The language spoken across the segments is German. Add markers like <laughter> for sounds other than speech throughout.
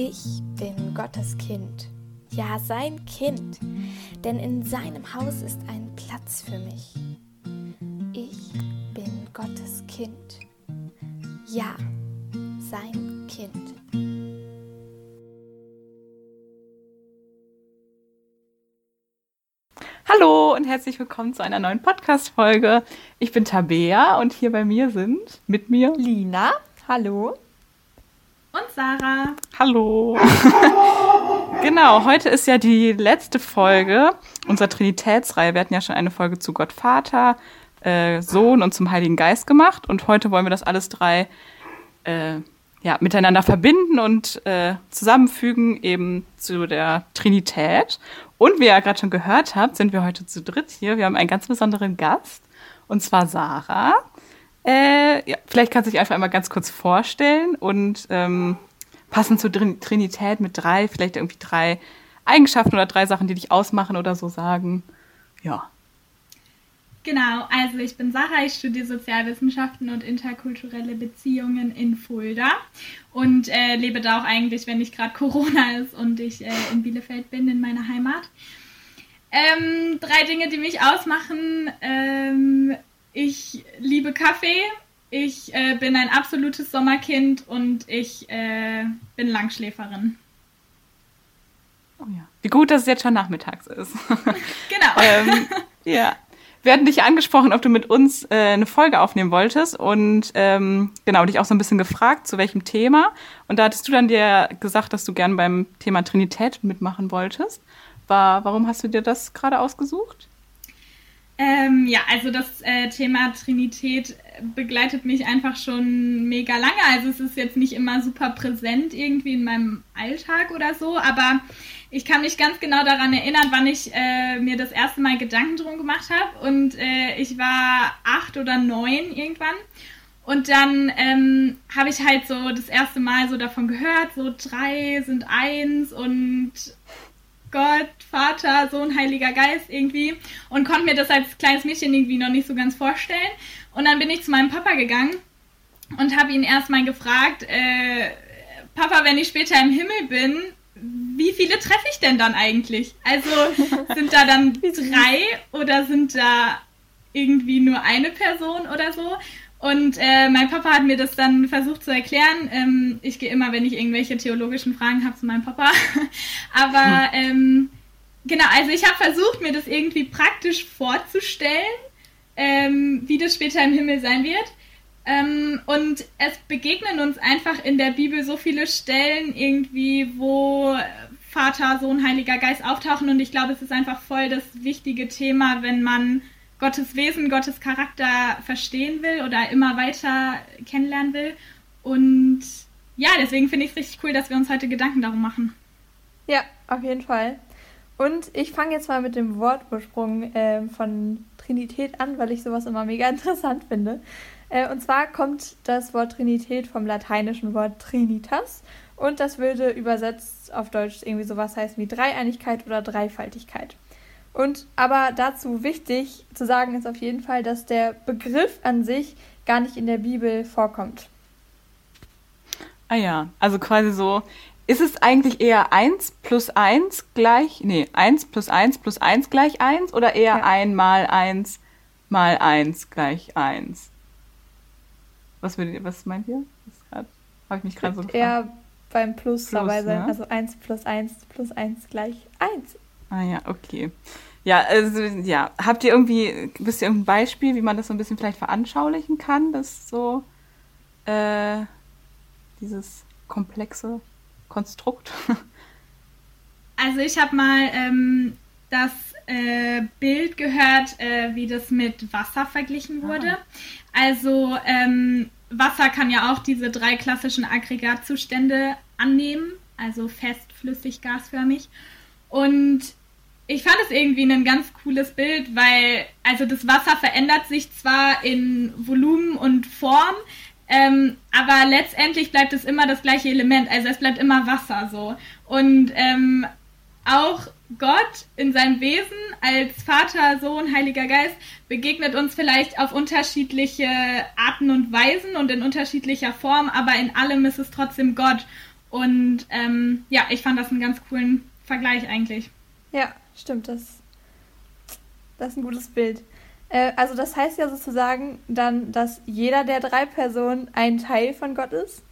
Ich bin Gottes Kind, ja sein Kind, denn in seinem Haus ist ein Platz für mich. Ich bin Gottes Kind, ja sein Kind. Hallo und herzlich willkommen zu einer neuen Podcast-Folge. Ich bin Tabea und hier bei mir sind mit mir Lina. Hallo. Sarah. Hallo. <laughs> genau, heute ist ja die letzte Folge unserer Trinitätsreihe. Wir hatten ja schon eine Folge zu Gott Vater, äh, Sohn und zum Heiligen Geist gemacht. Und heute wollen wir das alles drei äh, ja, miteinander verbinden und äh, zusammenfügen, eben zu der Trinität. Und wie ihr ja gerade schon gehört habt, sind wir heute zu dritt hier. Wir haben einen ganz besonderen Gast, und zwar Sarah. Äh, ja, vielleicht kannst du dich einfach einmal ganz kurz vorstellen und ähm, passend zur Trinität mit drei, vielleicht irgendwie drei Eigenschaften oder drei Sachen, die dich ausmachen oder so sagen. Ja. Genau, also ich bin Sarah, ich studiere Sozialwissenschaften und interkulturelle Beziehungen in Fulda und äh, lebe da auch eigentlich, wenn nicht gerade Corona ist und ich äh, in Bielefeld bin, in meiner Heimat. Ähm, drei Dinge, die mich ausmachen. Ähm, ich liebe Kaffee, ich äh, bin ein absolutes Sommerkind und ich äh, bin Langschläferin. Oh ja. Wie gut, dass es jetzt schon nachmittags ist. <laughs> genau. <laughs> ähm, ja. Wir hatten dich angesprochen, ob du mit uns äh, eine Folge aufnehmen wolltest und ähm, genau, dich auch so ein bisschen gefragt, zu welchem Thema. Und da hattest du dann dir gesagt, dass du gern beim Thema Trinität mitmachen wolltest. War, warum hast du dir das gerade ausgesucht? Ähm, ja, also das äh, Thema Trinität begleitet mich einfach schon mega lange. Also es ist jetzt nicht immer super präsent irgendwie in meinem Alltag oder so, aber ich kann mich ganz genau daran erinnern, wann ich äh, mir das erste Mal Gedanken drum gemacht habe. Und äh, ich war acht oder neun irgendwann. Und dann ähm, habe ich halt so das erste Mal so davon gehört, so drei sind eins und Gott, Vater, Sohn, Heiliger Geist irgendwie. Und konnte mir das als kleines Mädchen irgendwie noch nicht so ganz vorstellen. Und dann bin ich zu meinem Papa gegangen und habe ihn erstmal gefragt, äh, Papa, wenn ich später im Himmel bin, wie viele treffe ich denn dann eigentlich? Also sind da dann <laughs> drei oder sind da irgendwie nur eine Person oder so? Und äh, mein Papa hat mir das dann versucht zu erklären. Ähm, ich gehe immer, wenn ich irgendwelche theologischen Fragen habe, zu meinem Papa. <laughs> Aber ähm, genau, also ich habe versucht, mir das irgendwie praktisch vorzustellen, ähm, wie das später im Himmel sein wird. Ähm, und es begegnen uns einfach in der Bibel so viele Stellen irgendwie, wo Vater, Sohn, Heiliger Geist auftauchen. Und ich glaube, es ist einfach voll das wichtige Thema, wenn man Gottes Wesen, Gottes Charakter verstehen will oder immer weiter kennenlernen will. Und ja, deswegen finde ich es richtig cool, dass wir uns heute Gedanken darum machen. Ja, auf jeden Fall. Und ich fange jetzt mal mit dem Wortursprung äh, von Trinität an, weil ich sowas immer mega <laughs> interessant finde. Äh, und zwar kommt das Wort Trinität vom lateinischen Wort Trinitas und das würde übersetzt auf Deutsch irgendwie sowas heißen wie Dreieinigkeit oder Dreifaltigkeit. Und aber dazu wichtig zu sagen ist auf jeden Fall, dass der Begriff an sich gar nicht in der Bibel vorkommt. Ah ja, also quasi so, ist es eigentlich eher 1 plus 1 gleich, nee, 1 plus 1 plus 1 gleich 1 oder eher ja. 1 mal 1 mal 1 gleich 1? Was, würdet, was meint ihr? Habe ich mich gerade so gefragt. Eher beim Plus, Plus dabei sein. Ne? Also 1 plus 1 plus 1 gleich 1. Ah ja, okay. Ja, also ja, habt ihr irgendwie, wisst ihr irgendein Beispiel, wie man das so ein bisschen vielleicht veranschaulichen kann, das so äh, dieses komplexe Konstrukt? <laughs> Also ich habe mal ähm, das äh, Bild gehört, äh, wie das mit Wasser verglichen wurde. Ah. Also ähm, Wasser kann ja auch diese drei klassischen Aggregatzustände annehmen, also fest, flüssig, gasförmig. Und ich fand es irgendwie ein ganz cooles Bild, weil also das Wasser verändert sich zwar in Volumen und Form, ähm, aber letztendlich bleibt es immer das gleiche Element, also es bleibt immer Wasser so. Und ähm, auch Gott in seinem Wesen als Vater, Sohn, Heiliger Geist begegnet uns vielleicht auf unterschiedliche Arten und Weisen und in unterschiedlicher Form, aber in allem ist es trotzdem Gott. Und ähm, ja, ich fand das einen ganz coolen Vergleich eigentlich. Ja, stimmt. Das, das ist ein gutes Bild. Äh, also das heißt ja sozusagen dann, dass jeder der drei Personen ein Teil von Gott ist.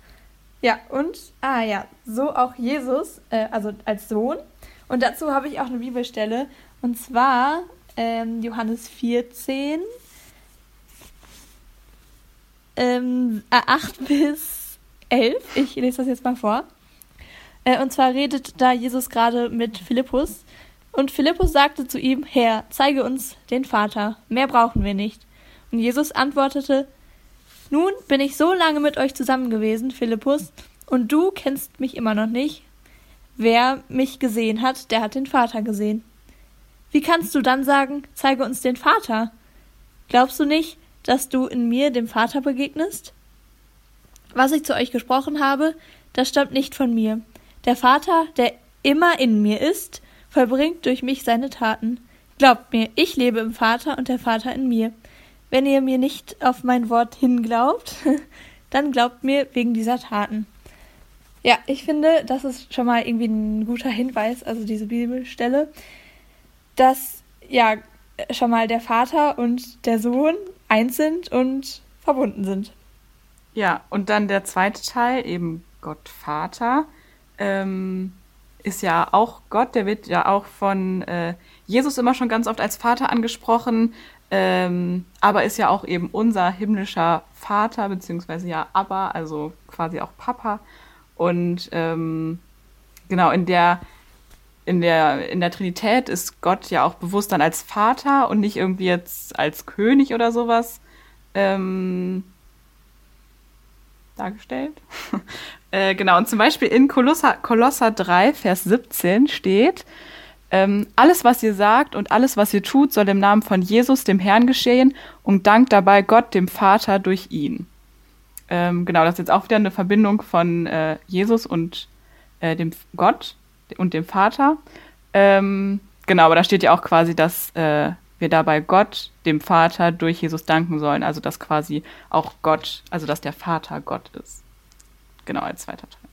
Ja, und, ah ja, so auch Jesus, äh, also als Sohn. Und dazu habe ich auch eine Bibelstelle. Und zwar ähm, Johannes 14, ähm, 8 <laughs> bis 11. Ich lese das jetzt mal vor. Äh, und zwar redet da Jesus gerade mit Philippus. Und Philippus sagte zu ihm, Herr, zeige uns den Vater, mehr brauchen wir nicht. Und Jesus antwortete, Nun bin ich so lange mit euch zusammen gewesen, Philippus, und du kennst mich immer noch nicht. Wer mich gesehen hat, der hat den Vater gesehen. Wie kannst du dann sagen, zeige uns den Vater? Glaubst du nicht, dass du in mir dem Vater begegnest? Was ich zu euch gesprochen habe, das stammt nicht von mir. Der Vater, der immer in mir ist, vollbringt durch mich seine Taten. Glaubt mir, ich lebe im Vater und der Vater in mir. Wenn ihr mir nicht auf mein Wort hinglaubt, <laughs> dann glaubt mir wegen dieser Taten. Ja, ich finde, das ist schon mal irgendwie ein guter Hinweis, also diese Bibelstelle, dass ja schon mal der Vater und der Sohn eins sind und verbunden sind. Ja, und dann der zweite Teil, eben Gott Vater, ähm, ist ja auch Gott, der wird ja auch von äh, Jesus immer schon ganz oft als Vater angesprochen, ähm, aber ist ja auch eben unser himmlischer Vater, beziehungsweise ja Abba, also quasi auch Papa. Und ähm, genau, in der, in, der, in der Trinität ist Gott ja auch bewusst dann als Vater und nicht irgendwie jetzt als König oder sowas. Ähm, dargestellt. <laughs> äh, genau, und zum Beispiel in Kolosser, Kolosser 3, Vers 17 steht, ähm, alles, was ihr sagt und alles, was ihr tut, soll im Namen von Jesus, dem Herrn, geschehen und dankt dabei Gott, dem Vater, durch ihn. Ähm, genau, das ist jetzt auch wieder eine Verbindung von äh, Jesus und äh, dem Gott und dem Vater. Ähm, genau, aber da steht ja auch quasi, dass äh, wir dabei Gott, dem Vater, durch Jesus danken sollen. Also dass quasi auch Gott, also dass der Vater Gott ist. Genau, als zweiter Teil.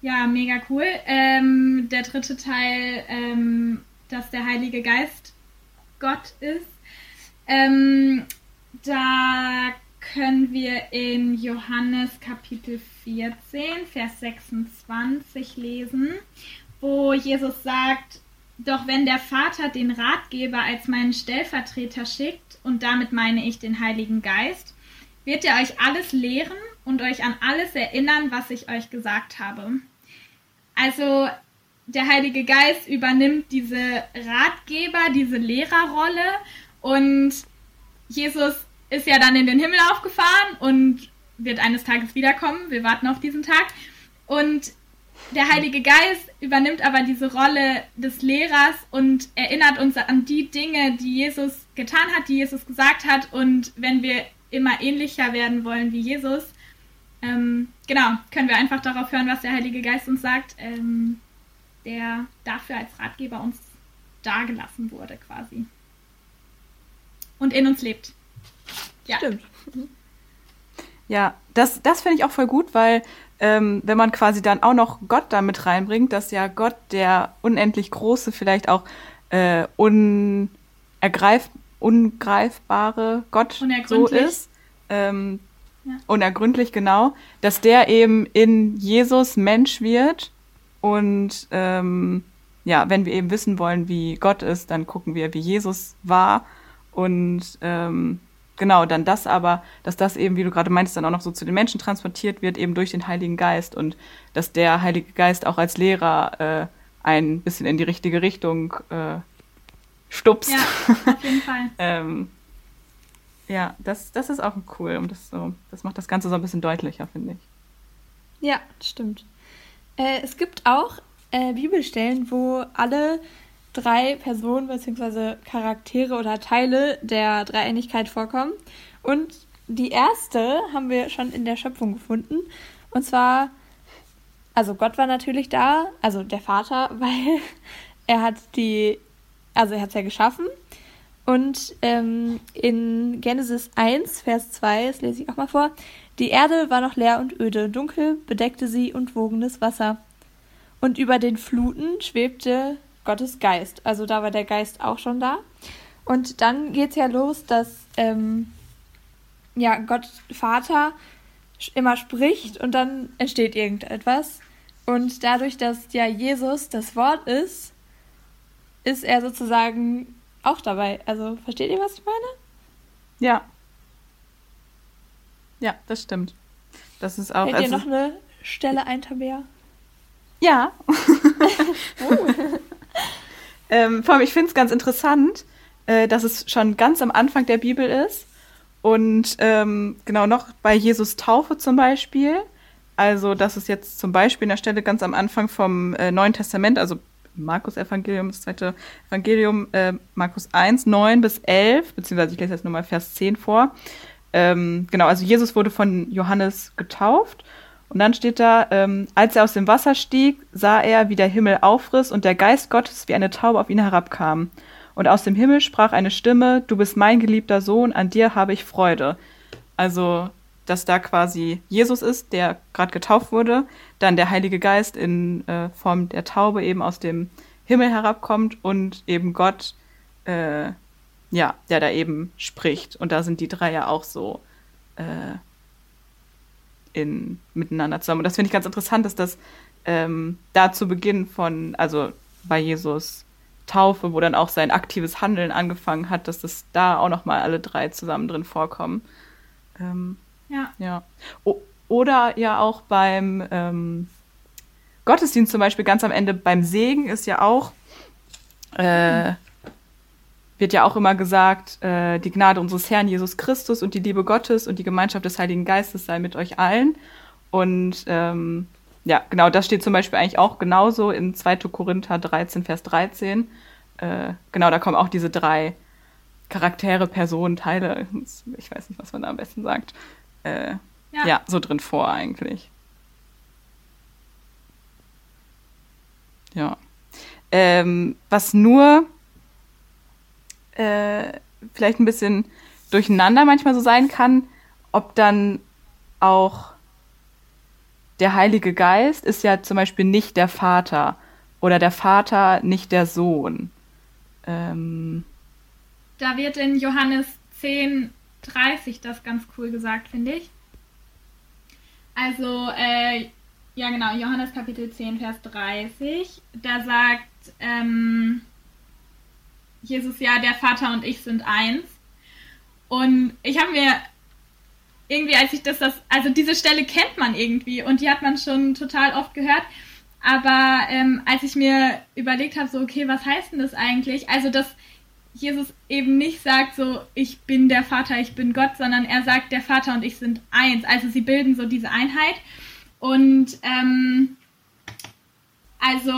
Ja, mega cool. Ähm, der dritte Teil, ähm, dass der Heilige Geist Gott ist. Ähm, da können wir in Johannes Kapitel 14, Vers 26 lesen, wo Jesus sagt, doch wenn der Vater den Ratgeber als meinen Stellvertreter schickt, und damit meine ich den Heiligen Geist, wird er euch alles lehren und euch an alles erinnern, was ich euch gesagt habe. Also der Heilige Geist übernimmt diese Ratgeber, diese Lehrerrolle und Jesus ist ja dann in den Himmel aufgefahren und wird eines Tages wiederkommen. Wir warten auf diesen Tag. Und der Heilige Geist übernimmt aber diese Rolle des Lehrers und erinnert uns an die Dinge, die Jesus getan hat, die Jesus gesagt hat. Und wenn wir immer ähnlicher werden wollen wie Jesus, ähm, genau, können wir einfach darauf hören, was der Heilige Geist uns sagt, ähm, der dafür als Ratgeber uns dargelassen wurde quasi. Und in uns lebt. Ja. Stimmt. Ja, das, das finde ich auch voll gut, weil ähm, wenn man quasi dann auch noch Gott damit reinbringt, dass ja Gott der unendlich große, vielleicht auch äh, unergreif, ungreifbare Gott so ist. Ähm, ja. Unergründlich, genau. Dass der eben in Jesus Mensch wird. Und ähm, ja, wenn wir eben wissen wollen, wie Gott ist, dann gucken wir, wie Jesus war. Und ähm, genau, dann das aber, dass das eben, wie du gerade meinst, dann auch noch so zu den Menschen transportiert wird, eben durch den Heiligen Geist und dass der Heilige Geist auch als Lehrer äh, ein bisschen in die richtige Richtung äh, stupst. Ja, auf jeden Fall. <laughs> ähm, ja, das, das ist auch cool und das, so, das macht das Ganze so ein bisschen deutlicher, finde ich. Ja, stimmt. Äh, es gibt auch äh, Bibelstellen, wo alle drei Personen bzw. Charaktere oder Teile der Dreieinigkeit vorkommen. Und die erste haben wir schon in der Schöpfung gefunden. Und zwar, also Gott war natürlich da, also der Vater, <laughs> weil er hat die, also er hat es ja geschaffen. Und ähm, in Genesis 1, Vers 2, das lese ich auch mal vor, die Erde war noch leer und öde, dunkel bedeckte sie und wogenes Wasser. Und über den Fluten schwebte Gottes Geist. Also da war der Geist auch schon da. Und dann geht es ja los, dass ähm, ja, Gott Vater immer spricht und dann entsteht irgendetwas. Und dadurch, dass ja Jesus das Wort ist, ist er sozusagen auch dabei. Also versteht ihr, was ich meine? Ja. Ja, das stimmt. Das ist auch. Fällt also, dir noch eine Stelle ein, Tabea? Ja. <laughs> <laughs> ähm, vor allem, ich finde es ganz interessant, äh, dass es schon ganz am Anfang der Bibel ist. Und ähm, genau noch bei Jesus Taufe zum Beispiel. Also, das ist jetzt zum Beispiel in der Stelle ganz am Anfang vom äh, Neuen Testament, also Markus Evangelium, das zweite Evangelium, äh, Markus 1, 9 bis 11, beziehungsweise ich lese jetzt nochmal Vers 10 vor. Ähm, genau, also Jesus wurde von Johannes getauft und dann steht da, ähm, als er aus dem Wasser stieg, sah er, wie der Himmel aufriss und der Geist Gottes wie eine Taube auf ihn herabkam. Und aus dem Himmel sprach eine Stimme, du bist mein geliebter Sohn, an dir habe ich Freude. Also, dass da quasi Jesus ist, der gerade getauft wurde, dann der Heilige Geist in äh, Form der Taube eben aus dem Himmel herabkommt und eben Gott, äh, ja, der da eben spricht. Und da sind die drei ja auch so äh, in, miteinander zusammen. Und das finde ich ganz interessant, dass das ähm, da zu Beginn von, also bei Jesus Taufe, wo dann auch sein aktives Handeln angefangen hat, dass das da auch nochmal alle drei zusammen drin vorkommen. Ähm, ja. ja. Oder ja auch beim ähm, Gottesdienst zum Beispiel ganz am Ende beim Segen ist ja auch, äh, wird ja auch immer gesagt, äh, die Gnade unseres Herrn Jesus Christus und die Liebe Gottes und die Gemeinschaft des Heiligen Geistes sei mit euch allen. Und ähm, ja, genau, das steht zum Beispiel eigentlich auch genauso in 2. Korinther 13, Vers 13. Äh, genau, da kommen auch diese drei Charaktere, Personen, Teile, ich weiß nicht, was man da am besten sagt, äh, ja. ja, so drin vor eigentlich. Ja. Ähm, was nur äh, vielleicht ein bisschen durcheinander manchmal so sein kann, ob dann auch der Heilige Geist ist ja zum Beispiel nicht der Vater oder der Vater nicht der Sohn. Ähm, da wird in Johannes 10, 30 das ganz cool gesagt, finde ich. Also, äh, ja genau, Johannes Kapitel 10, Vers 30. Da sagt ähm, Jesus ja, der Vater und ich sind eins. Und ich habe mir irgendwie, als ich das, das, also diese Stelle kennt man irgendwie und die hat man schon total oft gehört. Aber ähm, als ich mir überlegt habe, so, okay, was heißt denn das eigentlich? Also, dass Jesus eben nicht sagt, so, ich bin der Vater, ich bin Gott, sondern er sagt, der Vater und ich sind eins. Also, sie bilden so diese Einheit. Und, ähm, also,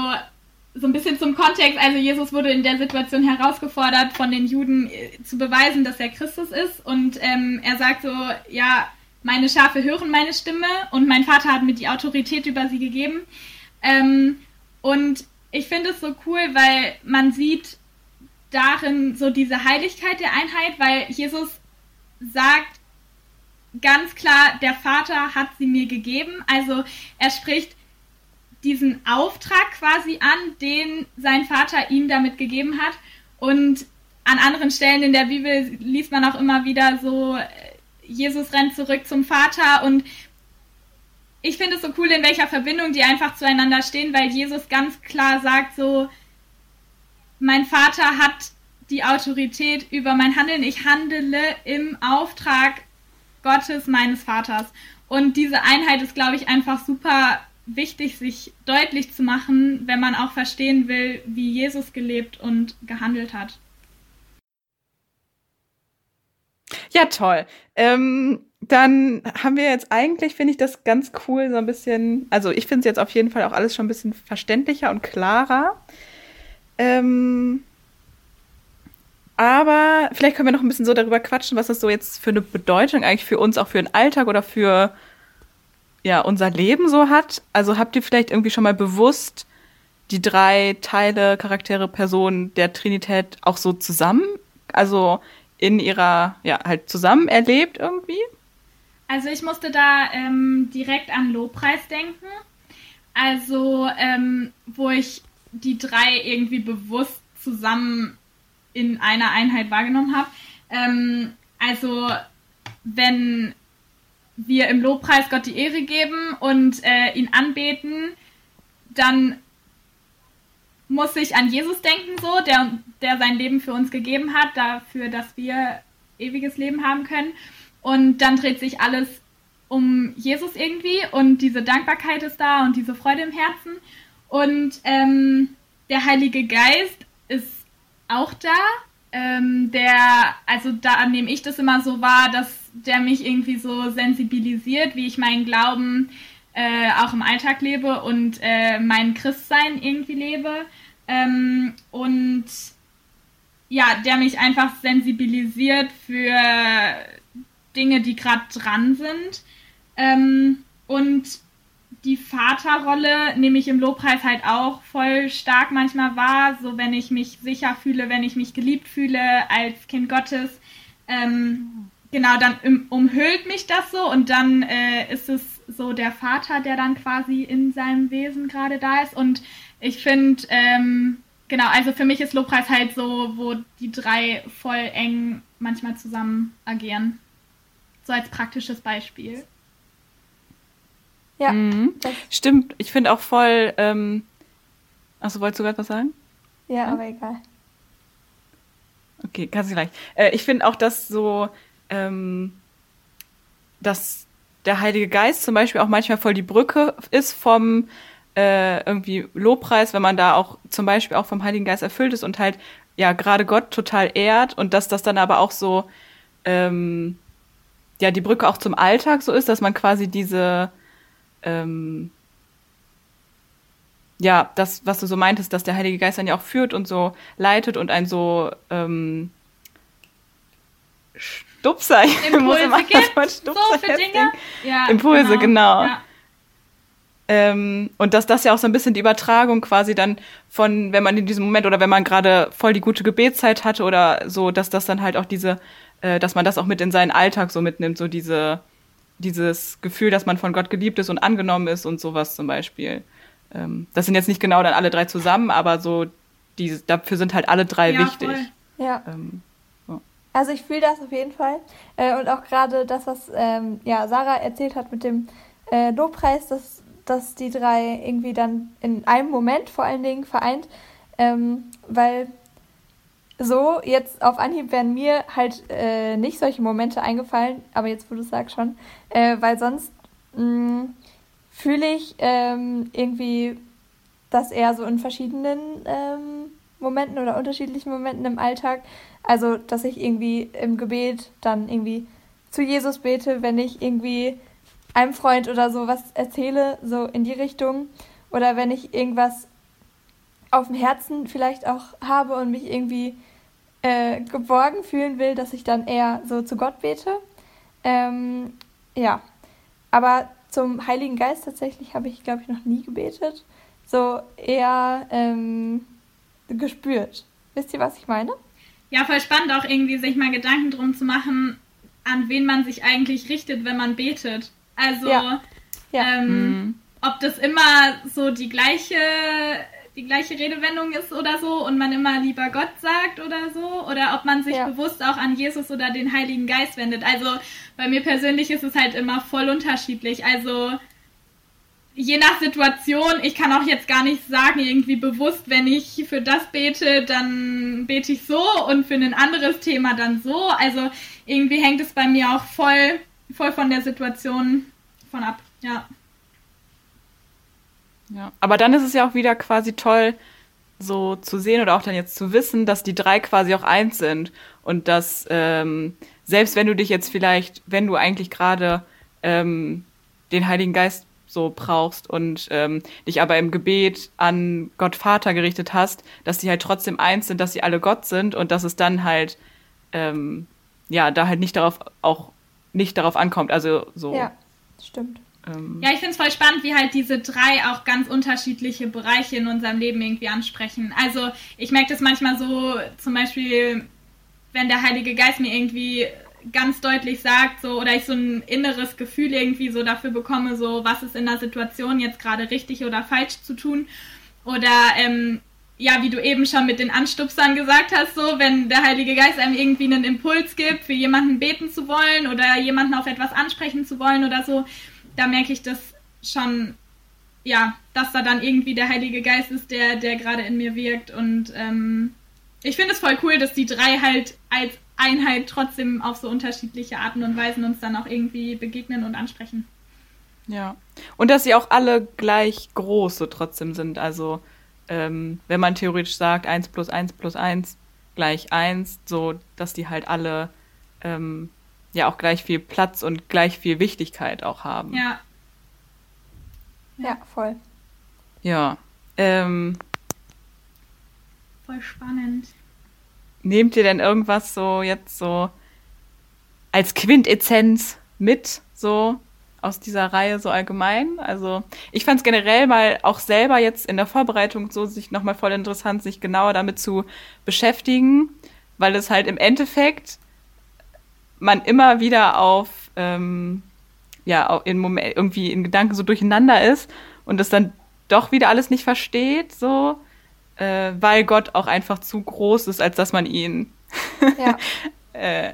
so ein bisschen zum Kontext, also Jesus wurde in der Situation herausgefordert, von den Juden äh, zu beweisen, dass er Christus ist. Und ähm, er sagt so, ja, meine Schafe hören meine Stimme und mein Vater hat mir die Autorität über sie gegeben. Ähm, und ich finde es so cool, weil man sieht darin so diese Heiligkeit der Einheit, weil Jesus sagt ganz klar, der Vater hat sie mir gegeben. Also er spricht diesen Auftrag quasi an, den sein Vater ihm damit gegeben hat. Und an anderen Stellen in der Bibel liest man auch immer wieder so, äh, Jesus rennt zurück zum Vater und ich finde es so cool, in welcher Verbindung die einfach zueinander stehen, weil Jesus ganz klar sagt so, mein Vater hat die Autorität über mein Handeln. Ich handele im Auftrag Gottes, meines Vaters. Und diese Einheit ist, glaube ich, einfach super wichtig, sich deutlich zu machen, wenn man auch verstehen will, wie Jesus gelebt und gehandelt hat. Ja, toll. Ähm, dann haben wir jetzt eigentlich, finde ich das ganz cool, so ein bisschen, also ich finde es jetzt auf jeden Fall auch alles schon ein bisschen verständlicher und klarer. Ähm, aber vielleicht können wir noch ein bisschen so darüber quatschen, was das so jetzt für eine Bedeutung eigentlich für uns, auch für den Alltag oder für ja, unser Leben so hat. Also habt ihr vielleicht irgendwie schon mal bewusst die drei Teile, Charaktere, Personen der Trinität auch so zusammen, also in ihrer, ja, halt zusammen erlebt irgendwie? Also ich musste da ähm, direkt an Lobpreis denken. also ähm, wo ich die drei irgendwie bewusst zusammen in einer Einheit wahrgenommen habe. Ähm, also wenn wir im Lobpreis Gott die Ehre geben und äh, ihn anbeten, dann muss ich an Jesus denken, so, der, der sein Leben für uns gegeben hat, dafür, dass wir ewiges Leben haben können. Und dann dreht sich alles um Jesus irgendwie und diese Dankbarkeit ist da und diese Freude im Herzen. Und ähm, der Heilige Geist ist auch da. Ähm, der, also da nehme ich das immer so wahr, dass der mich irgendwie so sensibilisiert, wie ich meinen Glauben äh, auch im Alltag lebe und äh, mein Christsein irgendwie lebe. Ähm, und ja, der mich einfach sensibilisiert für Dinge, die gerade dran sind. Ähm, und die Vaterrolle nehme ich im Lobpreis halt auch voll stark manchmal wahr, so wenn ich mich sicher fühle, wenn ich mich geliebt fühle als Kind Gottes. Ähm, genau, dann umhüllt mich das so und dann äh, ist es so der Vater, der dann quasi in seinem Wesen gerade da ist. Und ich finde, ähm, genau, also für mich ist Lobpreis halt so, wo die drei voll eng manchmal zusammen agieren. So als praktisches Beispiel. Ja. Mhm. Stimmt, ich finde auch voll. Ähm, achso, wolltest du gerade was sagen? Ja, ja, aber egal. Okay, kannst du gleich. Äh, ich finde auch, dass so, ähm, dass der Heilige Geist zum Beispiel auch manchmal voll die Brücke ist vom äh, irgendwie Lobpreis, wenn man da auch zum Beispiel auch vom Heiligen Geist erfüllt ist und halt ja gerade Gott total ehrt und dass das dann aber auch so ähm, ja die Brücke auch zum Alltag so ist, dass man quasi diese ähm, ja, das, was du so meintest, dass der Heilige Geist dann ja auch führt und so leitet und ein so ähm, Stupser, <laughs> Impulse muss gibt, Stupser so für Dinge. Ja, Impulse, genau. genau. Ja. Ähm, und dass das ja auch so ein bisschen die Übertragung quasi dann von, wenn man in diesem Moment oder wenn man gerade voll die gute Gebetszeit hatte oder so, dass das dann halt auch diese, äh, dass man das auch mit in seinen Alltag so mitnimmt, so diese, dieses Gefühl, dass man von Gott geliebt ist und angenommen ist und sowas zum Beispiel. Ähm, das sind jetzt nicht genau dann alle drei zusammen, aber so, die, dafür sind halt alle drei ja, wichtig. Voll. Ja. Ähm, so. Also ich fühle das auf jeden Fall. Äh, und auch gerade das, was ähm, ja, Sarah erzählt hat mit dem äh, Lobpreis, dass, dass die drei irgendwie dann in einem Moment vor allen Dingen vereint. Ähm, weil so, jetzt auf Anhieb wären mir halt äh, nicht solche Momente eingefallen, aber jetzt, wo du es sagst schon, äh, weil sonst mm, fühle ich ähm, irgendwie das eher so in verschiedenen ähm, Momenten oder unterschiedlichen Momenten im Alltag. Also, dass ich irgendwie im Gebet dann irgendwie zu Jesus bete, wenn ich irgendwie einem Freund oder so was erzähle, so in die Richtung. Oder wenn ich irgendwas auf dem Herzen vielleicht auch habe und mich irgendwie äh, geborgen fühlen will, dass ich dann eher so zu Gott bete. Ähm, ja, aber zum Heiligen Geist tatsächlich habe ich, glaube ich, noch nie gebetet. So eher ähm, gespürt. Wisst ihr, was ich meine? Ja, voll spannend auch irgendwie, sich mal Gedanken drum zu machen, an wen man sich eigentlich richtet, wenn man betet. Also, ja. Ja. Ähm, mhm. ob das immer so die gleiche die gleiche Redewendung ist oder so und man immer lieber Gott sagt oder so oder ob man sich ja. bewusst auch an Jesus oder den Heiligen Geist wendet. Also bei mir persönlich ist es halt immer voll unterschiedlich. Also je nach Situation, ich kann auch jetzt gar nicht sagen, irgendwie bewusst, wenn ich für das bete, dann bete ich so und für ein anderes Thema dann so. Also irgendwie hängt es bei mir auch voll, voll von der Situation von ab. Ja. Ja, aber dann ist es ja auch wieder quasi toll, so zu sehen oder auch dann jetzt zu wissen, dass die drei quasi auch eins sind und dass ähm, selbst wenn du dich jetzt vielleicht, wenn du eigentlich gerade ähm, den Heiligen Geist so brauchst und ähm, dich aber im Gebet an Gott Vater gerichtet hast, dass die halt trotzdem eins sind, dass sie alle Gott sind und dass es dann halt ähm, ja da halt nicht darauf auch nicht darauf ankommt. Also so. Ja, stimmt. Ähm ja, ich finde es voll spannend, wie halt diese drei auch ganz unterschiedliche Bereiche in unserem Leben irgendwie ansprechen. Also ich merke das manchmal so, zum Beispiel, wenn der Heilige Geist mir irgendwie ganz deutlich sagt, so, oder ich so ein inneres Gefühl irgendwie so dafür bekomme, so, was ist in der Situation jetzt gerade richtig oder falsch zu tun. Oder, ähm, ja, wie du eben schon mit den Anstupsern gesagt hast, so, wenn der Heilige Geist einem irgendwie einen Impuls gibt, für jemanden beten zu wollen oder jemanden auf etwas ansprechen zu wollen oder so, da merke ich das schon, ja, dass da dann irgendwie der Heilige Geist ist, der, der gerade in mir wirkt. Und ähm, ich finde es voll cool, dass die drei halt als Einheit trotzdem auf so unterschiedliche Arten und Weisen uns dann auch irgendwie begegnen und ansprechen. Ja. Und dass sie auch alle gleich groß so trotzdem sind. Also, ähm, wenn man theoretisch sagt, 1 plus 1 plus 1 gleich 1, so dass die halt alle ähm, ja auch gleich viel Platz und gleich viel Wichtigkeit auch haben. Ja. Ja, voll. Ja. Ähm, Voll spannend. Nehmt ihr denn irgendwas so jetzt so als Quintessenz mit, so aus dieser Reihe so allgemein? Also ich fand es generell mal auch selber jetzt in der Vorbereitung so sich nochmal voll interessant, sich genauer damit zu beschäftigen, weil es halt im Endeffekt man immer wieder auf ähm, ja in Moment irgendwie in Gedanken so durcheinander ist und es dann doch wieder alles nicht versteht, so äh, weil Gott auch einfach zu groß ist, als dass man ihn ja. <laughs> äh,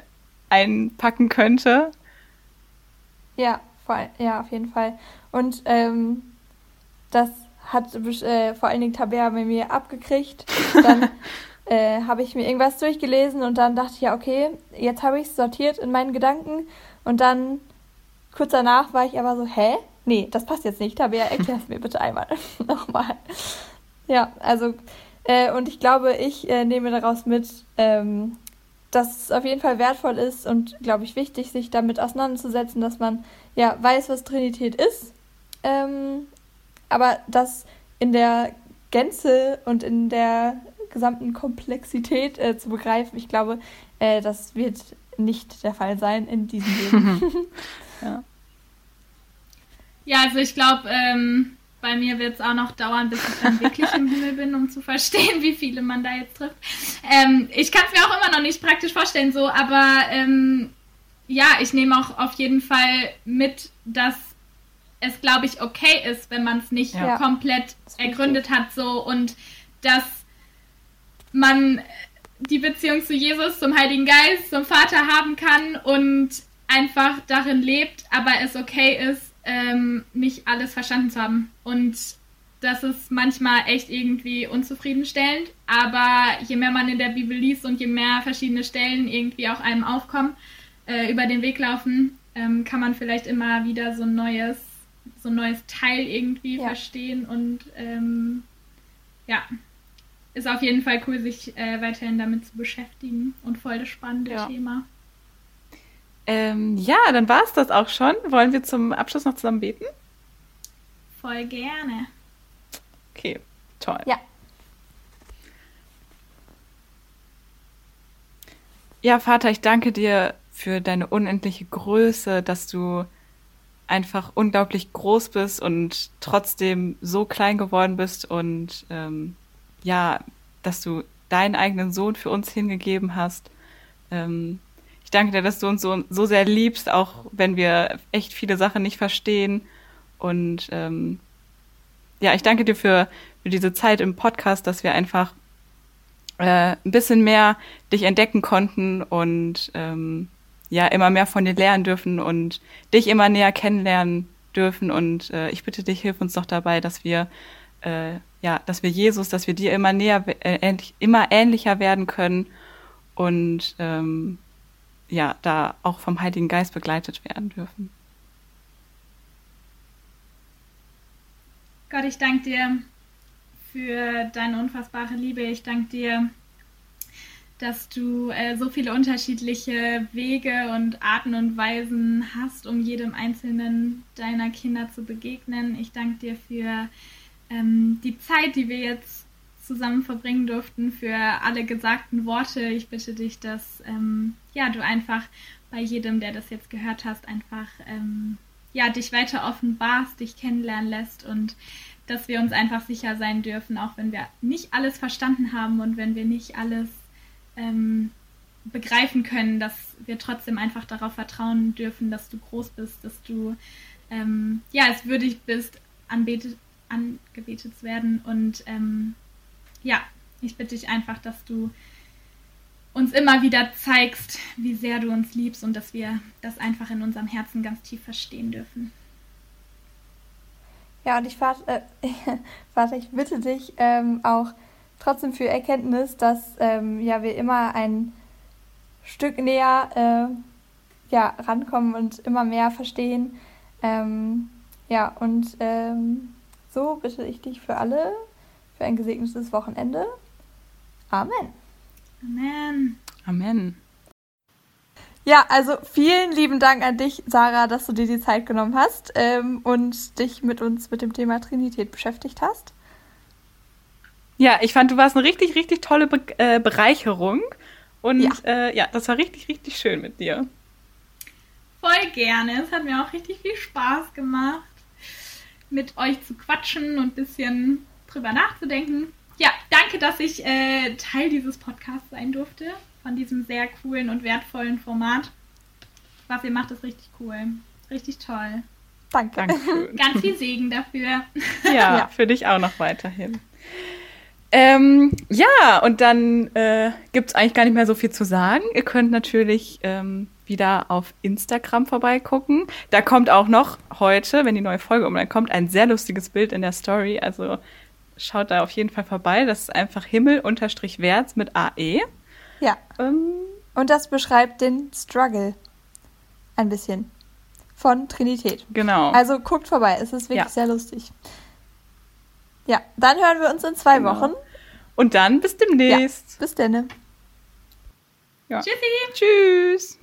einpacken könnte. Ja, voll, ja, auf jeden Fall. Und ähm, das hat äh, vor allen Dingen Tabea bei mir abgekriegt. <laughs> Dann äh, habe ich mir irgendwas durchgelesen und dann dachte ich, ja, okay, jetzt habe ich es sortiert in meinen Gedanken. Und dann kurz danach war ich aber so, hä? Nee, das passt jetzt nicht. Tabea, erklär es <laughs> mir bitte einmal <laughs> nochmal. Ja, also, äh, und ich glaube, ich äh, nehme daraus mit, ähm, dass es auf jeden Fall wertvoll ist und, glaube ich, wichtig, sich damit auseinanderzusetzen, dass man ja weiß, was Trinität ist, ähm, aber das in der Gänze und in der gesamten Komplexität äh, zu begreifen, ich glaube, äh, das wird nicht der Fall sein in diesem Leben. <laughs> <laughs> ja. ja, also ich glaube, ähm, bei mir wird es auch noch dauern, bis ich dann wirklich im Himmel bin, um zu verstehen, wie viele man da jetzt trifft. Ähm, ich kann es mir auch immer noch nicht praktisch vorstellen, so, aber ähm, ja, ich nehme auch auf jeden Fall mit, dass es, glaube ich, okay ist, wenn man es nicht ja. komplett ergründet hat, so und dass man die Beziehung zu Jesus, zum Heiligen Geist, zum Vater haben kann und einfach darin lebt, aber es okay ist, ähm, nicht alles verstanden zu haben. Und das ist manchmal echt irgendwie unzufriedenstellend. Aber je mehr man in der Bibel liest und je mehr verschiedene Stellen irgendwie auch einem aufkommen, äh, über den Weg laufen, ähm, kann man vielleicht immer wieder so ein neues, so ein neues Teil irgendwie ja. verstehen. Und ähm, ja, ist auf jeden Fall cool, sich äh, weiterhin damit zu beschäftigen und voll das spannende ja. Thema. Ähm, ja, dann war es das auch schon. Wollen wir zum Abschluss noch zusammen beten? Voll gerne. Okay, toll. Ja. Ja, Vater, ich danke dir für deine unendliche Größe, dass du einfach unglaublich groß bist und trotzdem so klein geworden bist und ähm, ja, dass du deinen eigenen Sohn für uns hingegeben hast. Ähm, ich danke dir, dass du uns so, so sehr liebst, auch wenn wir echt viele Sachen nicht verstehen. Und ähm, ja, ich danke dir für, für diese Zeit im Podcast, dass wir einfach äh, ein bisschen mehr dich entdecken konnten und ähm, ja, immer mehr von dir lernen dürfen und dich immer näher kennenlernen dürfen. Und äh, ich bitte dich, hilf uns doch dabei, dass wir äh, ja, dass wir Jesus, dass wir dir immer näher, äh, ähnlich, immer ähnlicher werden können und ähm, ja, da auch vom Heiligen Geist begleitet werden dürfen. Gott, ich danke dir für deine unfassbare Liebe. Ich danke dir, dass du äh, so viele unterschiedliche Wege und Arten und Weisen hast, um jedem einzelnen deiner Kinder zu begegnen. Ich danke dir für ähm, die Zeit, die wir jetzt zusammen verbringen durften, für alle gesagten Worte. Ich bitte dich, dass ähm, ja, du einfach bei jedem, der das jetzt gehört hast, einfach ähm, ja, dich weiter offenbarst, dich kennenlernen lässt und dass wir uns einfach sicher sein dürfen, auch wenn wir nicht alles verstanden haben und wenn wir nicht alles ähm, begreifen können, dass wir trotzdem einfach darauf vertrauen dürfen, dass du groß bist, dass du ähm, ja es würdig bist, anbetet, angebetet werden. Und ähm, ja, ich bitte dich einfach, dass du uns immer wieder zeigst, wie sehr du uns liebst und dass wir das einfach in unserem Herzen ganz tief verstehen dürfen. Ja, und ich, Vater, äh, <laughs> ich bitte dich ähm, auch trotzdem für Erkenntnis, dass ähm, ja, wir immer ein Stück näher äh, ja, rankommen und immer mehr verstehen. Ähm, ja, und ähm, so bitte ich dich für alle für ein gesegnetes Wochenende. Amen. Amen. Amen. Ja, also vielen lieben Dank an dich, Sarah, dass du dir die Zeit genommen hast ähm, und dich mit uns mit dem Thema Trinität beschäftigt hast. Ja, ich fand, du warst eine richtig, richtig tolle Be äh, Bereicherung. Und ja. Äh, ja, das war richtig, richtig schön mit dir. Voll gerne. Es hat mir auch richtig viel Spaß gemacht, mit euch zu quatschen und ein bisschen drüber nachzudenken. Ja, danke, dass ich äh, Teil dieses Podcasts sein durfte. Von diesem sehr coolen und wertvollen Format. Was ihr macht, ist richtig cool. Richtig toll. Danke. Dankeschön. <laughs> Ganz viel Segen dafür. Ja, <laughs> ja, für dich auch noch weiterhin. Ähm, ja, und dann äh, gibt es eigentlich gar nicht mehr so viel zu sagen. Ihr könnt natürlich ähm, wieder auf Instagram vorbeigucken. Da kommt auch noch heute, wenn die neue Folge online kommt, ein sehr lustiges Bild in der Story. Also schaut da auf jeden Fall vorbei. Das ist einfach Himmel-Wärts mit AE. Ja. Ähm, und das beschreibt den Struggle ein bisschen von Trinität. Genau. Also guckt vorbei, es ist wirklich ja. sehr lustig. Ja, dann hören wir uns in zwei genau. Wochen. Und dann bis demnächst. Ja, bis dann. Ja. Tschüssi. Tschüss.